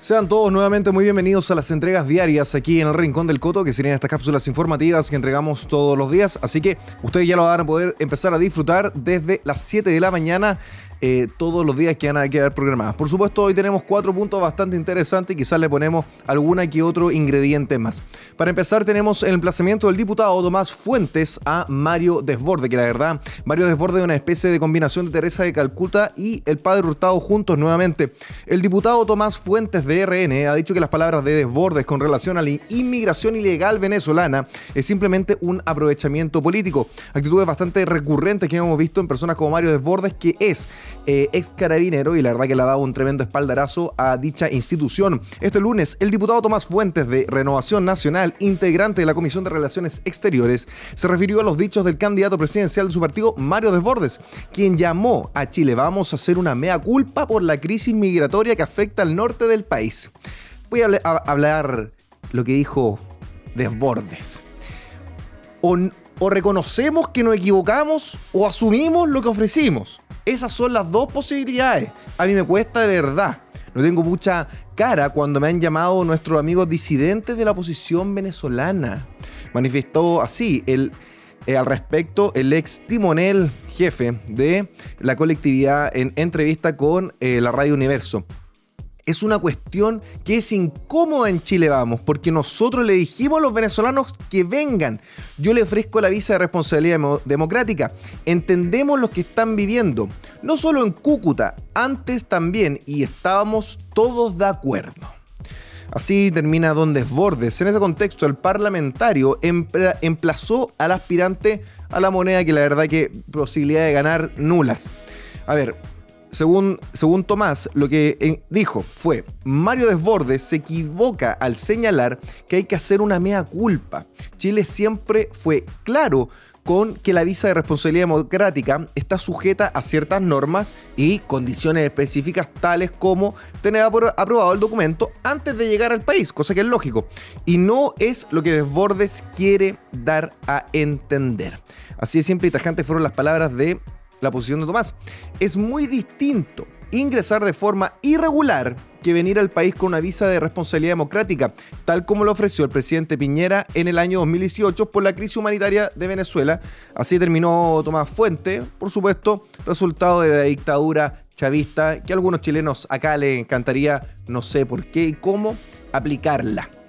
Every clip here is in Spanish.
Sean todos nuevamente muy bienvenidos a las entregas diarias aquí en el Rincón del Coto, que serían estas cápsulas informativas que entregamos todos los días. Así que ustedes ya lo van a poder empezar a disfrutar desde las 7 de la mañana eh, todos los días que van a quedar programadas. Por supuesto, hoy tenemos cuatro puntos bastante interesantes y quizás le ponemos alguna que otro ingrediente más. Para empezar, tenemos el emplazamiento del diputado Tomás Fuentes a Mario Desborde, que la verdad, Mario Desborde es una especie de combinación de Teresa de Calcuta y el padre Hurtado juntos nuevamente. El diputado Tomás Fuentes de RN ha dicho que las palabras de Desbordes con relación a la inmigración ilegal venezolana es simplemente un aprovechamiento político. Actitudes bastante recurrentes que hemos visto en personas como Mario Desbordes, que es eh, ex carabinero y la verdad que le ha dado un tremendo espaldarazo a dicha institución. Este lunes, el diputado Tomás Fuentes de Renovación Nacional, integrante de la Comisión de Relaciones Exteriores, se refirió a los dichos del candidato presidencial de su partido, Mario Desbordes, quien llamó a Chile Vamos a hacer una mea culpa por la crisis migratoria que afecta al norte del país. Voy a, hablar lo que dijo Desbordes. O, o reconocemos que nos equivocamos o asumimos lo que ofrecimos. Esas son las dos posibilidades. A mí me cuesta de verdad. No tengo mucha cara cuando me han llamado nuestros amigos disidentes de la oposición venezolana. Manifestó así el, eh, al respecto el ex timonel jefe de la colectividad en entrevista con eh, la Radio Universo es una cuestión que es incómoda en Chile Vamos, porque nosotros le dijimos a los venezolanos que vengan. Yo le ofrezco la visa de responsabilidad democrática. Entendemos lo que están viviendo, no solo en Cúcuta, antes también, y estábamos todos de acuerdo. Así termina Don Desbordes. En ese contexto, el parlamentario emplazó al aspirante a la moneda que la verdad que posibilidad de ganar nulas. A ver, según, según Tomás, lo que eh, dijo fue, Mario Desbordes se equivoca al señalar que hay que hacer una mea culpa. Chile siempre fue claro con que la visa de responsabilidad democrática está sujeta a ciertas normas y condiciones específicas tales como tener aprobado el documento antes de llegar al país, cosa que es lógico. Y no es lo que Desbordes quiere dar a entender. Así de simple y tajante fueron las palabras de la posición de Tomás. Es muy distinto ingresar de forma irregular que venir al país con una visa de responsabilidad democrática, tal como lo ofreció el presidente Piñera en el año 2018 por la crisis humanitaria de Venezuela. Así terminó Tomás Fuente, por supuesto, resultado de la dictadura chavista que a algunos chilenos acá les encantaría, no sé por qué y cómo, aplicarla.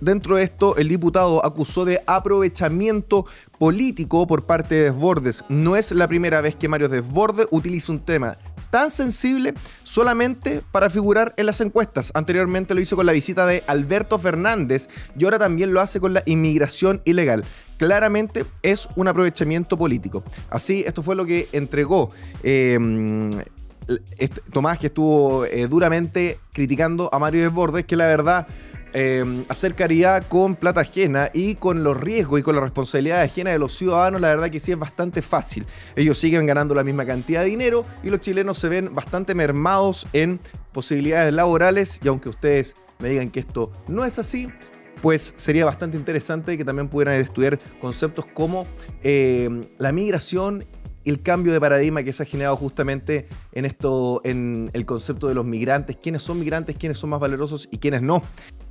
Dentro de esto, el diputado acusó de aprovechamiento político por parte de Desbordes. No es la primera vez que Mario Desbordes utiliza un tema tan sensible solamente para figurar en las encuestas. Anteriormente lo hizo con la visita de Alberto Fernández y ahora también lo hace con la inmigración ilegal. Claramente es un aprovechamiento político. Así, esto fue lo que entregó. Eh, Tomás, que estuvo eh, duramente criticando a Mario Desbordes, que la verdad hacer caridad con plata ajena y con los riesgos y con la responsabilidad ajena de los ciudadanos, la verdad que sí es bastante fácil. Ellos siguen ganando la misma cantidad de dinero y los chilenos se ven bastante mermados en posibilidades laborales y aunque ustedes me digan que esto no es así, pues sería bastante interesante que también pudieran estudiar conceptos como eh, la migración el cambio de paradigma que se ha generado justamente en esto, en el concepto de los migrantes, quiénes son migrantes, quiénes son más valerosos y quiénes no.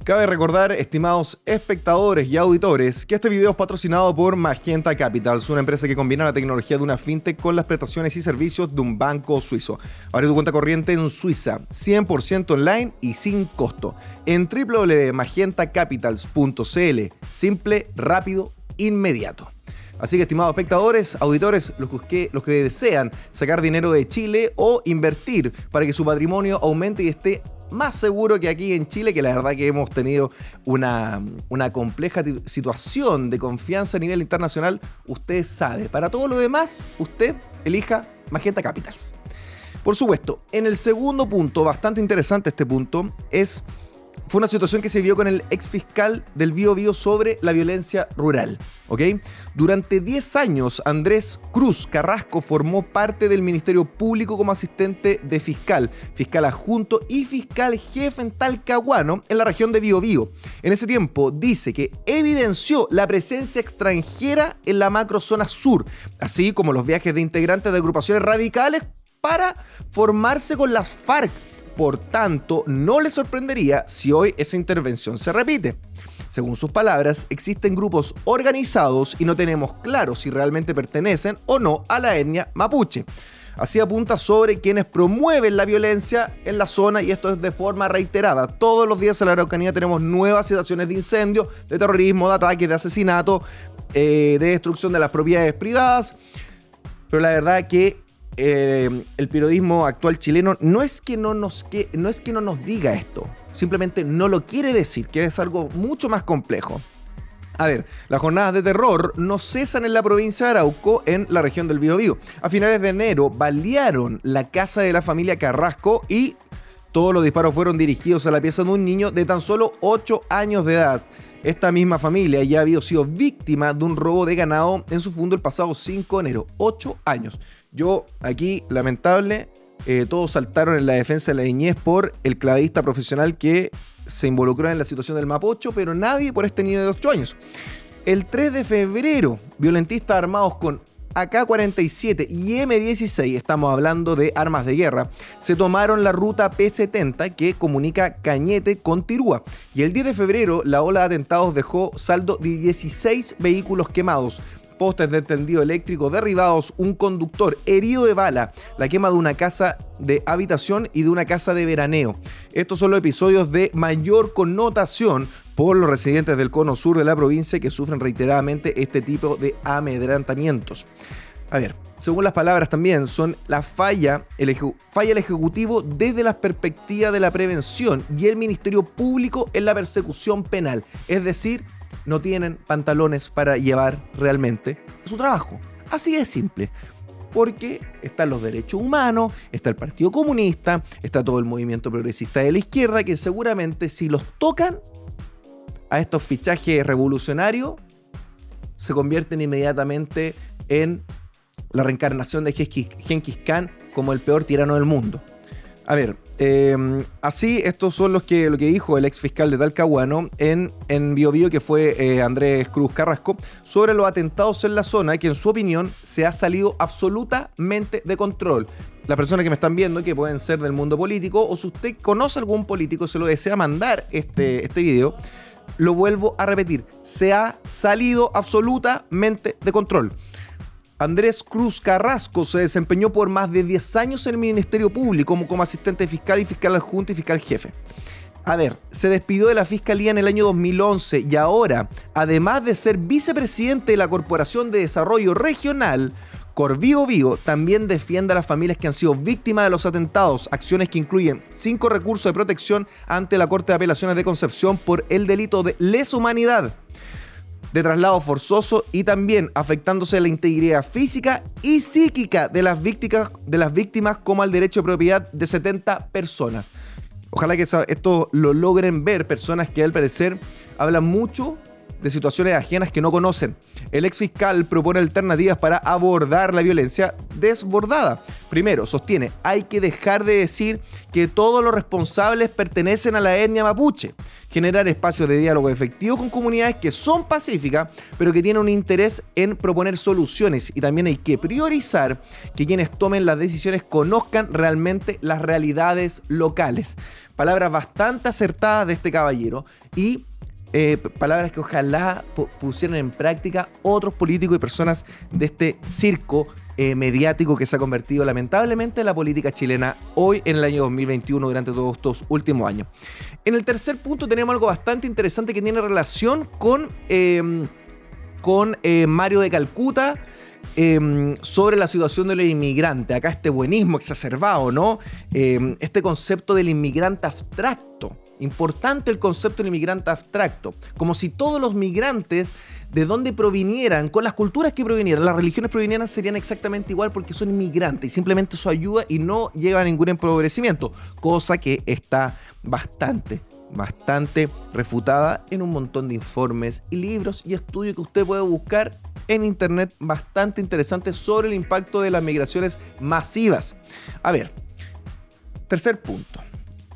Cabe recordar, estimados espectadores y auditores, que este video es patrocinado por Magenta Capitals, una empresa que combina la tecnología de una fintech con las prestaciones y servicios de un banco suizo. Abre tu cuenta corriente en Suiza, 100% online y sin costo, en www.magentacapitals.cl. Simple, rápido, inmediato. Así que, estimados espectadores, auditores, los que, los que desean sacar dinero de Chile o invertir para que su patrimonio aumente y esté más seguro que aquí en Chile, que la verdad que hemos tenido una, una compleja situación de confianza a nivel internacional, usted sabe. Para todo lo demás, usted elija Magenta Capitals. Por supuesto, en el segundo punto, bastante interesante este punto, es fue una situación que se vio con el ex fiscal del Bío Bío sobre la violencia rural. ¿ok? Durante 10 años, Andrés Cruz Carrasco formó parte del Ministerio Público como asistente de fiscal, fiscal adjunto y fiscal jefe en Talcahuano, en la región de Bío Bío. En ese tiempo dice que evidenció la presencia extranjera en la macrozona sur, así como los viajes de integrantes de agrupaciones radicales para formarse con las FARC Por tanto, no le sorprendería si hoy esa intervención se repite. Según sus palabras, existen grupos organizados y no tenemos claro si realmente pertenecen o no a la etnia mapuche. Así apunta sobre quienes promueven la violencia en la zona y esto es de forma reiterada. Todos los días en la Araucanía tenemos nuevas situaciones de incendio, de terrorismo, de ataques, de asesinato, eh, de destrucción de las propiedades privadas. Pero la verdad que eh, el periodismo actual chileno no es que no nos, no es que no nos diga esto, simplemente no lo quiere decir, que es algo mucho más complejo. A ver, las jornadas de terror no cesan en la provincia de Arauco, en la región del Biobío. A finales de enero balearon la casa de la familia Carrasco y todos los disparos fueron dirigidos a la pieza de un niño de tan solo 8 años de edad. Esta misma familia ya había sido víctima de un robo de ganado en su fondo el pasado 5 de enero. 8 años. Yo aquí, lamentable, eh, todos saltaron en la defensa de la niñez por el clavista profesional que se involucró en la situación del Mapocho, pero nadie por este niño de 8 años. El 3 de febrero, violentistas armados con AK-47 y M16, estamos hablando de armas de guerra, se tomaron la ruta P70 que comunica Cañete con Tirúa. Y el 10 de febrero, la ola de atentados dejó saldo de 16 vehículos quemados, postes de tendido eléctrico derribados, un conductor herido de bala, la quema de una casa de habitación y de una casa de veraneo. Estos son los episodios de mayor connotación por los residentes del cono sur de la provincia que sufren reiteradamente este tipo de amedrantamientos. A ver, según las palabras también, son la falla el, falla el Ejecutivo desde la perspectiva de la prevención y el Ministerio Público en la persecución penal. Es decir, no tienen pantalones para llevar realmente su trabajo. Así de simple. Porque están los derechos humanos, está el Partido Comunista, está todo el movimiento progresista de la izquierda, que seguramente si los tocan a estos fichajes revolucionarios, se convierten inmediatamente en la reencarnación de Genghis Khan como el peor tirano del mundo. A ver, em, así estos son los que, lo que dijo el ex fiscal de Talcahuano en, en Bio, Bio que fue eh, Andrés Cruz Carrasco, sobre los atentados en la zona, que en su opinión se ha salido absolutamente de control. Las personas que me están viendo, que pueden ser del mundo político, o si usted conoce algún político, se lo desea mandar este, este video, lo vuelvo a repetir, se ha salido absolutamente de control. Andrés Cruz Carrasco se desempeñó por más de 10 años en el Ministerio Público como, asistente fiscal y fiscal adjunto y fiscal jefe. A ver, se despidió de la Fiscalía en el año 2011 y ahora, además de ser vicepresidente de la Corporación de Desarrollo Regional, Corvivo Vigo también defiende a las familias que han sido víctimas de los atentados, acciones que incluyen cinco recursos de protección ante la Corte de Apelaciones de Concepción por el delito de lesa humanidad de traslado forzoso y también afectándose la integridad física y psíquica de las víctimas, de las víctimas como al derecho de propiedad de 70 personas. Ojalá que esto lo logren ver personas que al parecer hablan mucho de situaciones ajenas que no conocen. El ex fiscal propone alternativas para abordar la violencia desbordada. Primero, sostiene, hay que dejar de decir que todos los responsables pertenecen a la etnia mapuche. Generar espacios de diálogo efectivo con comunidades que son pacíficas, pero que tienen un interés en proponer soluciones. Y también hay que priorizar que quienes tomen las decisiones conozcan realmente las realidades locales. Palabras bastante acertadas de este caballero y eh, palabras que ojalá pusieran en práctica otros políticos y personas de este circo eh, mediático que se ha convertido lamentablemente en la política chilena hoy en el año 2021 durante todos estos últimos años. En el tercer punto tenemos algo bastante interesante que tiene relación con, em, con eh, Mario de Calcuta. Em, sobre la situación del inmigrante, acá este buenismo exacerbado, ¿no? Em, este concepto del inmigrante abstracto, Importante el concepto del inmigrante abstracto, como si todos los migrantes de donde provinieran, con las culturas que provinieran, las religiones provinieran, serían exactamente igual porque son inmigrantes y simplemente eso ayuda y no llega a ningún empobrecimiento, cosa que está bastante, bastante refutada en un montón de informes y libros y estudios que usted puede buscar en internet bastante interesantes sobre el impacto de las migraciones masivas. A ver, tercer punto.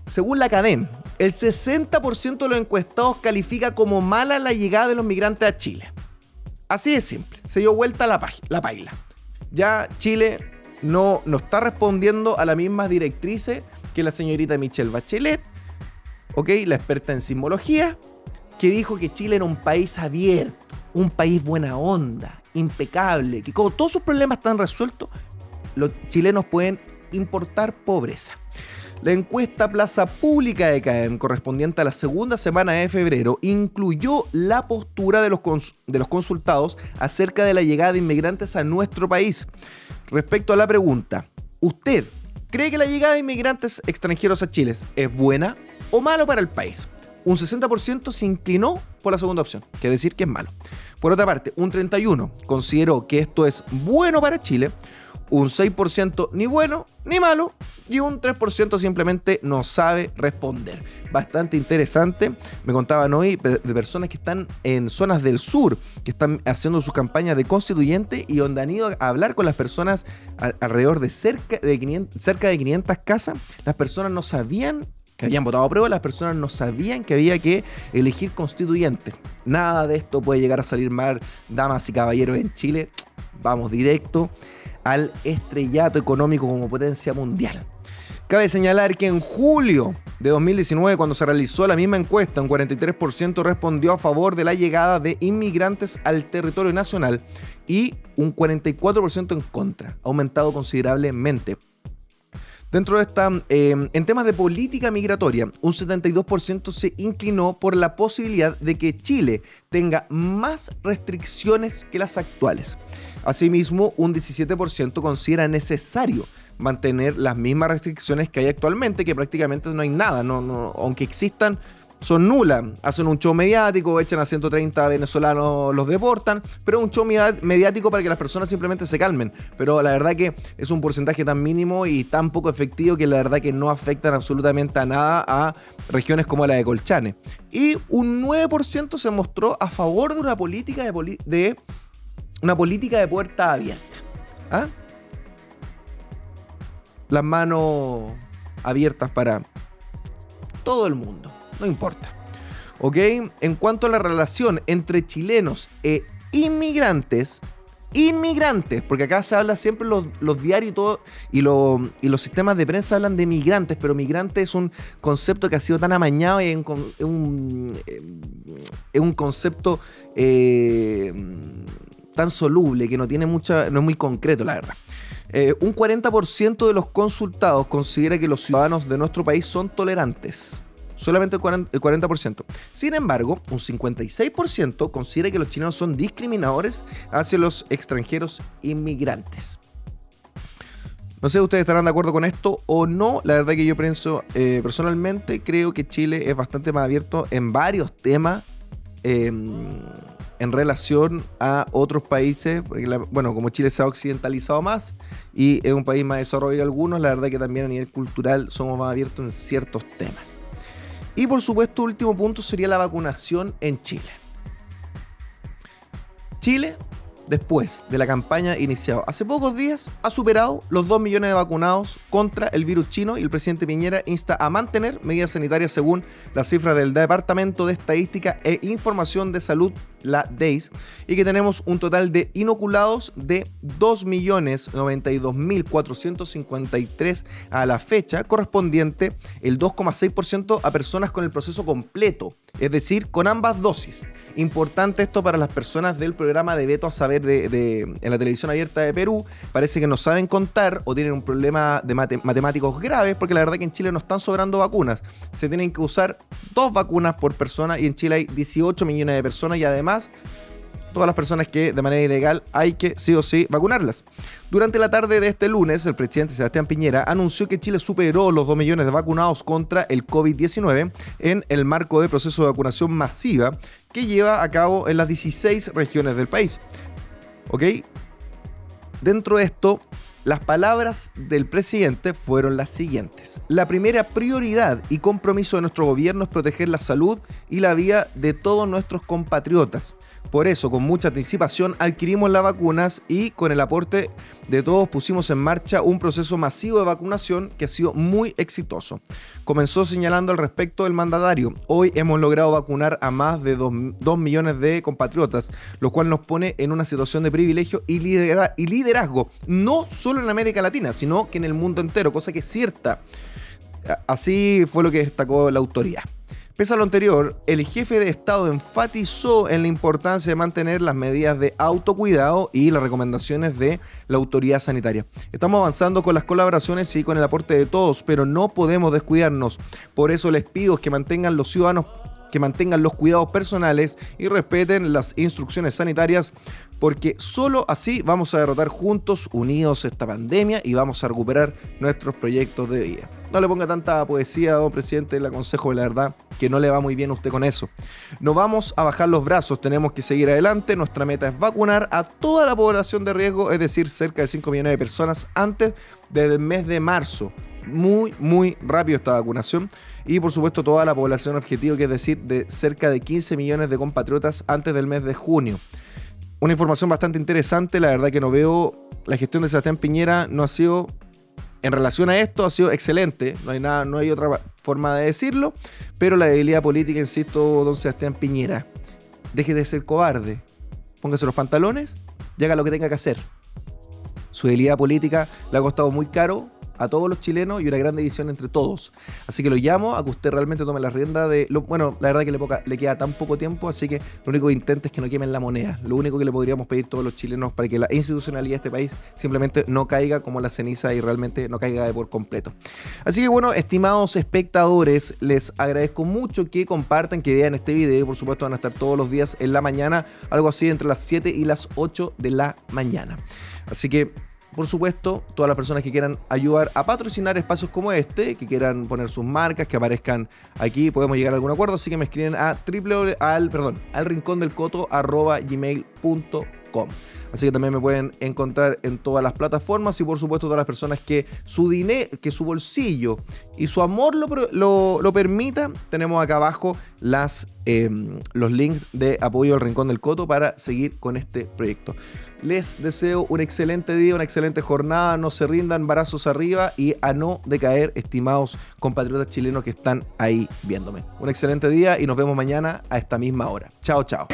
Según la Academia, el 60% de los encuestados califica como mala la llegada de los migrantes a Chile. Así de simple, se dio vuelta la, la paila. Ya Chile no, no está respondiendo a las mismas directrices que la señorita Michelle Bachelet, ¿ok? La experta en sismología, que dijo que Chile era un país abierto, un país buena onda, impecable, que como todos sus problemas están resueltos, los chilenos pueden importar pobreza. La encuesta Plaza Pública de CAEM, correspondiente a la segunda semana de febrero, incluyó la postura de los, de los consultados acerca de la llegada de inmigrantes a nuestro país. Respecto a la pregunta, ¿usted cree que la llegada de inmigrantes extranjeros a Chile es buena o malo para el país? Un 60% se inclinó por la segunda opción, que decir que es malo. Por otra parte, un 31% consideró que esto es bueno para Chile, un 6% ni bueno ni malo y un 3% simplemente no sabe responder. Bastante interesante. Me contaban hoy de personas que están en zonas del sur, que están haciendo sus campañas de constituyente y donde han ido a hablar con las personas alrededor de cerca de 500, cerca de 500 casas. Las personas no sabían que habían votado a prueba, las personas no sabían que había que elegir constituyente. Nada de esto puede llegar a salir mal, damas y caballeros en Chile. Vamos directo al estrellato económico como potencia mundial. Cabe señalar que en julio de 2019, cuando se realizó la misma encuesta, un 43% respondió a favor de la llegada de inmigrantes al territorio nacional y un 44% en contra, aumentado considerablemente. Dentro de esta, eh, en temas de política migratoria, un 72% se inclinó por la posibilidad de que Chile tenga más restricciones que las actuales. Asimismo, un 17% considera necesario mantener las mismas restricciones que hay actualmente, que prácticamente no hay nada, no, aunque existan, son nulas. Hacen un show mediático, echan a 130 venezolanos, los deportan, pero un show mediático para que las personas simplemente se calmen. Pero la verdad que es un porcentaje tan mínimo y tan poco efectivo que la verdad que no afectan absolutamente a nada a regiones como la de Colchane. Y un 9% se mostró a favor de una política de, de una política de puerta abierta. ¿Ah? Las manos abiertas para todo el mundo, no importa. ¿Ok? En cuanto a la relación entre chilenos e inmigrantes, inmigrantes, porque acá se habla siempre los, diarios y los sistemas de prensa hablan de migrantes, pero migrante es un concepto que ha sido tan amañado y es un, es un, concepto eh, tan soluble que no tiene mucha, no es muy concreto, la verdad. Eh, un 40% de los consultados considera que los ciudadanos de nuestro país son tolerantes. Solamente el 40%. Sin embargo, un 56% considera que los chilenos son discriminadores hacia los extranjeros inmigrantes. No sé ustedes estarán de acuerdo con esto o no. La verdad que yo pienso, eh, personalmente, creo que Chile es bastante más abierto en varios temas. Em, en relación a otros países, bueno, como Chile se ha occidentalizado más y es un país más desarrollado algunos, la verdad que también a nivel cultural somos más abiertos en ciertos temas. Y por supuesto, último punto sería la vacunación en Chile. Chile después de la campaña iniciada hace pocos días, ha superado los 2 millones de vacunados contra el virus chino y el presidente Piñera insta a mantener medidas sanitarias según las cifras del Departamento de Estadística e Información de Salud, la DEIS, y que tenemos un total de inoculados de 2.092.453 a la fecha, correspondiente el 2,6% a personas con el proceso completo, es decir, con ambas dosis. Importante esto para las personas del programa de Veto a Saber en la televisión abierta de Perú, parece que no saben contar o tienen un problema de matemáticos graves, porque la verdad que en Chile no están sobrando vacunas. Se tienen que usar dos vacunas por persona y en Chile hay 18 millones de personas y además todas las personas que de manera ilegal hay que sí o sí vacunarlas. Durante la tarde de este lunes, el presidente Sebastián Piñera anunció que Chile superó los 2 millones de vacunados contra el COVID-19 en el marco del proceso de vacunación masiva que lleva a cabo en las 16 regiones del país. ¿Ok? Dentro de esto, las palabras del presidente fueron las siguientes. La primera prioridad y compromiso de nuestro gobierno es proteger la salud y la vida de todos nuestros compatriotas. Por eso, con mucha anticipación, adquirimos las vacunas y con el aporte de todos pusimos en marcha un proceso masivo de vacunación que ha sido muy exitoso. Comenzó señalando al respecto del mandatario. Hoy hemos logrado vacunar a más de 2 millones de compatriotas, lo cual nos pone en una situación de privilegio y, liderazgo, no solo en América Latina, sino que en el mundo entero, cosa que es cierta. Así fue lo que destacó la autoridad. Pese a lo anterior, el jefe de Estado enfatizó en la importancia de mantener las medidas de autocuidado y las recomendaciones de la autoridad sanitaria. Estamos avanzando con las colaboraciones y con el aporte de todos, pero no podemos descuidarnos. Por eso les pido que mantengan los ciudadanos que mantengan los cuidados personales y respeten las instrucciones sanitarias, porque solo así vamos a derrotar juntos, unidos esta pandemia y vamos a recuperar nuestros proyectos de vida. No le ponga tanta poesía, don presidente, le aconsejo la verdad que no le va muy bien a usted con eso. No vamos a bajar los brazos, tenemos que seguir adelante. Nuestra meta es vacunar a toda la población de riesgo, es decir, cerca de 5 millones de personas antes del mes de marzo muy, muy rápido esta vacunación. Y por supuesto toda la población objetivo, que es decir, de cerca de 15 millones de compatriotas antes del mes de junio. Una información bastante interesante, la verdad que no veo, la gestión de Sebastián Piñera no ha sido, en relación a esto, ha sido excelente, no hay, nada, no hay otra forma de decirlo, pero la debilidad política, insisto, don Sebastián Piñera, deje de ser cobarde, póngase los pantalones y haga lo que tenga que hacer. Su debilidad política le ha costado muy caro a todos los chilenos y una gran división entre todos. Así que lo llamo a que usted realmente tome la rienda de... Lo, bueno, la verdad que le, le, queda tan poco tiempo, así que lo único que intente es que no quemen la moneda. Lo único que le podríamos pedir todos los chilenos para que la institucionalidad de este país simplemente no caiga como la ceniza y realmente no caiga de por completo. Así que bueno, estimados espectadores, les agradezco mucho que compartan, que vean este video. Por supuesto van a estar todos los días en la mañana, algo así entre las 7 y las 8 de la mañana. Así que por supuesto, todas las personas que quieran ayudar a patrocinar espacios como este, que quieran poner sus marcas, que aparezcan aquí, podemos llegar a algún acuerdo, así que me escriben a triple al, perdón, al rincón del coto gmail.com. Así que también me pueden encontrar en todas las plataformas y por supuesto todas las personas que su dinero, que su bolsillo y su amor lo, lo, permita, tenemos acá abajo las, em, los links de apoyo al Rincón del Coto para seguir con este proyecto. Les deseo un excelente día, una excelente jornada, no se rindan, brazos arriba y a no decaer, estimados compatriotas chilenos que están ahí viéndome. Un excelente día y nos vemos mañana a esta misma hora. Chao, chao.